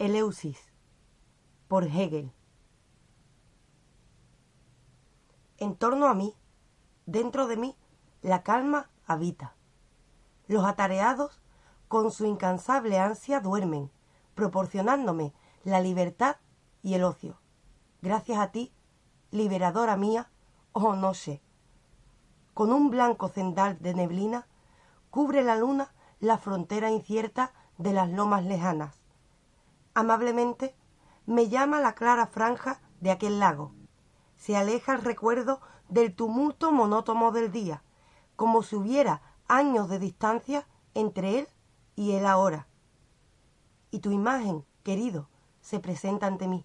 Eleusis por Hegel. En torno a mí, dentro de mí, la calma habita. Los atareados, con su incansable ansia, duermen, proporcionándome la libertad y el ocio. Gracias a ti, liberadora mía, oh noche. Con un blanco cendal de neblina, cubre la luna la frontera incierta de las lomas lejanas amablemente me llama la clara franja de aquel lago. Se aleja el recuerdo del tumulto monótono del día, como si hubiera años de distancia entre él y él ahora. Y tu imagen, querido, se presenta ante mí.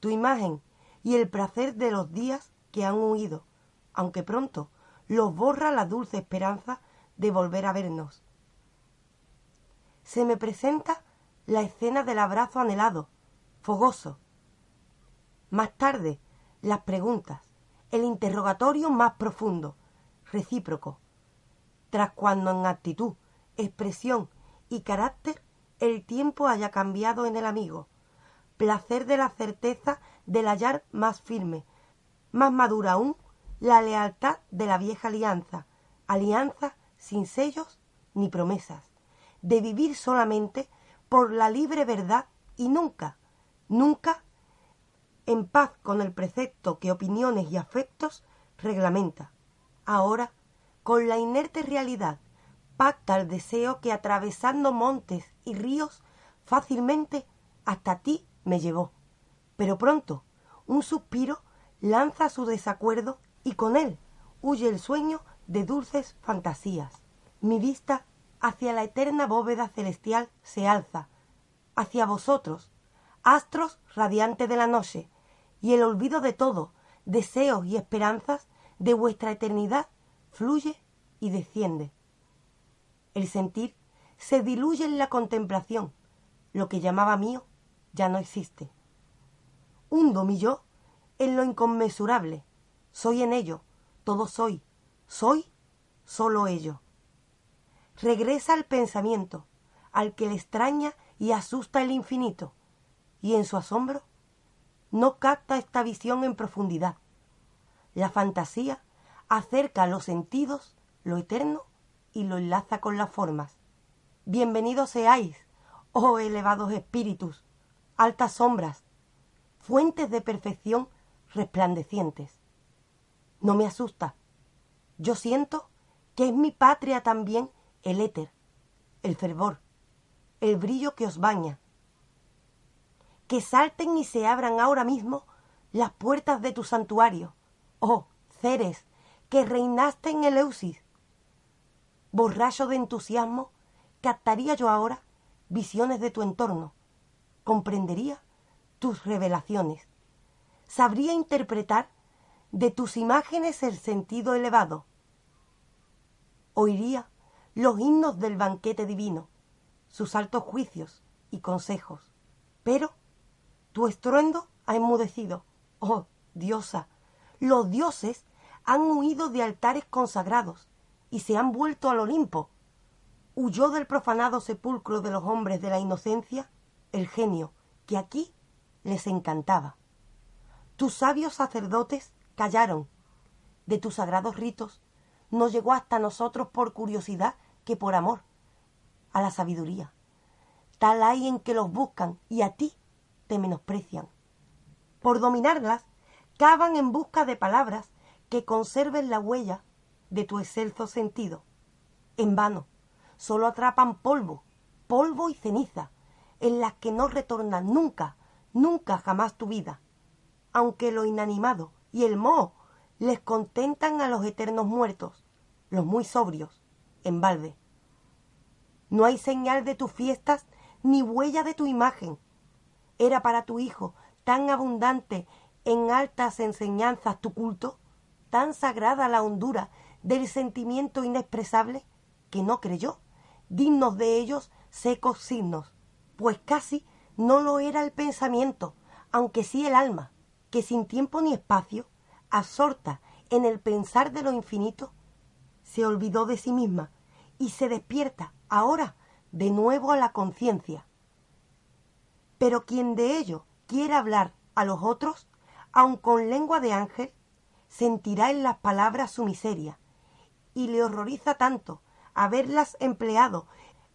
Tu imagen y el placer de los días que han huido, aunque pronto los borra la dulce esperanza de volver a vernos. Se me presenta la escena del abrazo anhelado, fogoso. Más tarde, las preguntas, el interrogatorio más profundo, recíproco, tras cuando en actitud, expresión y carácter el tiempo haya cambiado en el amigo, placer de la certeza del hallar más firme, más madura aún la lealtad de la vieja alianza, alianza sin sellos ni promesas, de vivir solamente por la libre verdad y nunca, nunca en paz con el precepto que opiniones y afectos reglamenta. Ahora, con la inerte realidad, pacta el deseo que atravesando montes y ríos fácilmente hasta ti me llevó. Pero pronto, un suspiro lanza su desacuerdo y con él huye el sueño de dulces fantasías. Mi vista hacia la eterna bóveda celestial se alza, hacia vosotros, astros radiantes de la noche, y el olvido de todo, deseos y esperanzas de vuestra eternidad fluye y desciende. El sentir se diluye en la contemplación, lo que llamaba mío ya no existe. Hundo mi yo en lo inconmensurable, soy en ello, todo soy, soy solo ello regresa al pensamiento, al que le extraña y asusta el infinito, y en su asombro no capta esta visión en profundidad. La fantasía acerca a los sentidos lo eterno y lo enlaza con las formas. Bienvenidos seáis, oh elevados espíritus, altas sombras, fuentes de perfección resplandecientes. No me asusta. Yo siento que es mi patria también el éter, el fervor, el brillo que os baña. Que salten y se abran ahora mismo las puertas de tu santuario, oh Ceres, que reinaste en Eleusis. Borracho de entusiasmo, captaría yo ahora visiones de tu entorno, comprendería tus revelaciones, sabría interpretar de tus imágenes el sentido elevado, oiría los himnos del banquete divino, sus altos juicios y consejos. Pero tu estruendo ha enmudecido. Oh, diosa, los dioses han huido de altares consagrados y se han vuelto al Olimpo. Huyó del profanado sepulcro de los hombres de la inocencia el genio que aquí les encantaba. Tus sabios sacerdotes callaron. De tus sagrados ritos no llegó hasta nosotros por curiosidad que por amor a la sabiduría. Tal hay en que los buscan y a ti te menosprecian. Por dominarlas, cavan en busca de palabras que conserven la huella de tu excelso sentido. En vano, solo atrapan polvo, polvo y ceniza, en las que no retorna nunca, nunca jamás tu vida, aunque lo inanimado y el moho les contentan a los eternos muertos, los muy sobrios, en balde. No hay señal de tus fiestas ni huella de tu imagen. Era para tu hijo tan abundante en altas enseñanzas tu culto, tan sagrada la hondura del sentimiento inexpresable, que no creyó, dignos de ellos secos signos, pues casi no lo era el pensamiento, aunque sí el alma, que sin tiempo ni espacio, absorta en el pensar de lo infinito, se olvidó de sí misma y se despierta ahora de nuevo a la conciencia. Pero quien de ello quiera hablar a los otros, aun con lengua de ángel, sentirá en las palabras su miseria, y le horroriza tanto haberlas empleado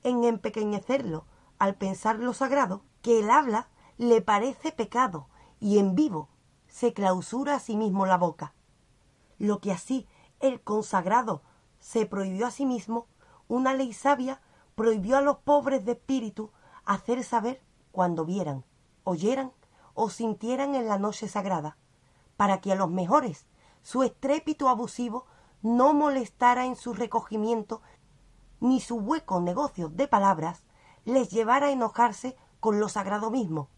en empequeñecerlo al pensar lo sagrado, que el habla le parece pecado y en vivo se clausura a sí mismo la boca. Lo que así el consagrado se prohibió a sí mismo, una ley sabia prohibió a los pobres de espíritu hacer saber cuando vieran, oyeran o sintieran en la noche sagrada, para que a los mejores su estrépito abusivo no molestara en su recogimiento ni su hueco negocio de palabras les llevara a enojarse con lo sagrado mismo,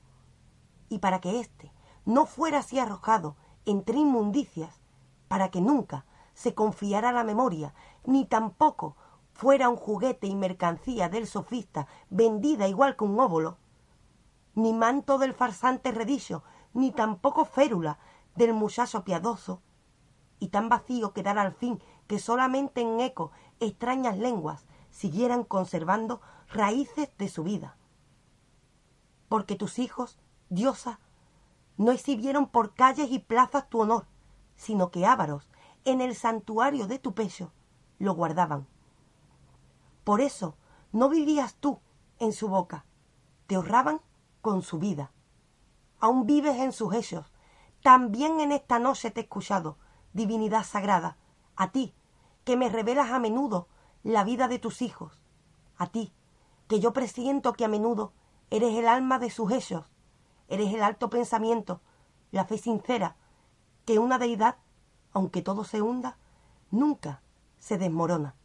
y para que éste no fuera así arrojado entre inmundicias, para que nunca se confiara la memoria, ni tampoco fuera un juguete y mercancía del sofista vendida igual que un óvulo, ni manto del farsante redillo, ni tampoco férula del muchacho piadoso, y tan vacío quedara al fin que solamente en eco extrañas lenguas siguieran conservando raíces de su vida. Porque tus hijos, diosa, no exhibieron por calles y plazas tu honor, sino que ávaros, en el santuario de tu pecho, lo guardaban. Por eso no vivías tú en su boca, te honraban con su vida. Aún vives en sus hechos, también en esta noche te he escuchado, divinidad sagrada, a ti, que me revelas a menudo la vida de tus hijos, a ti, que yo presiento que a menudo eres el alma de sus hechos, eres el alto pensamiento, la fe sincera, que una deidad, aunque todo se hunda, nunca se desmorona.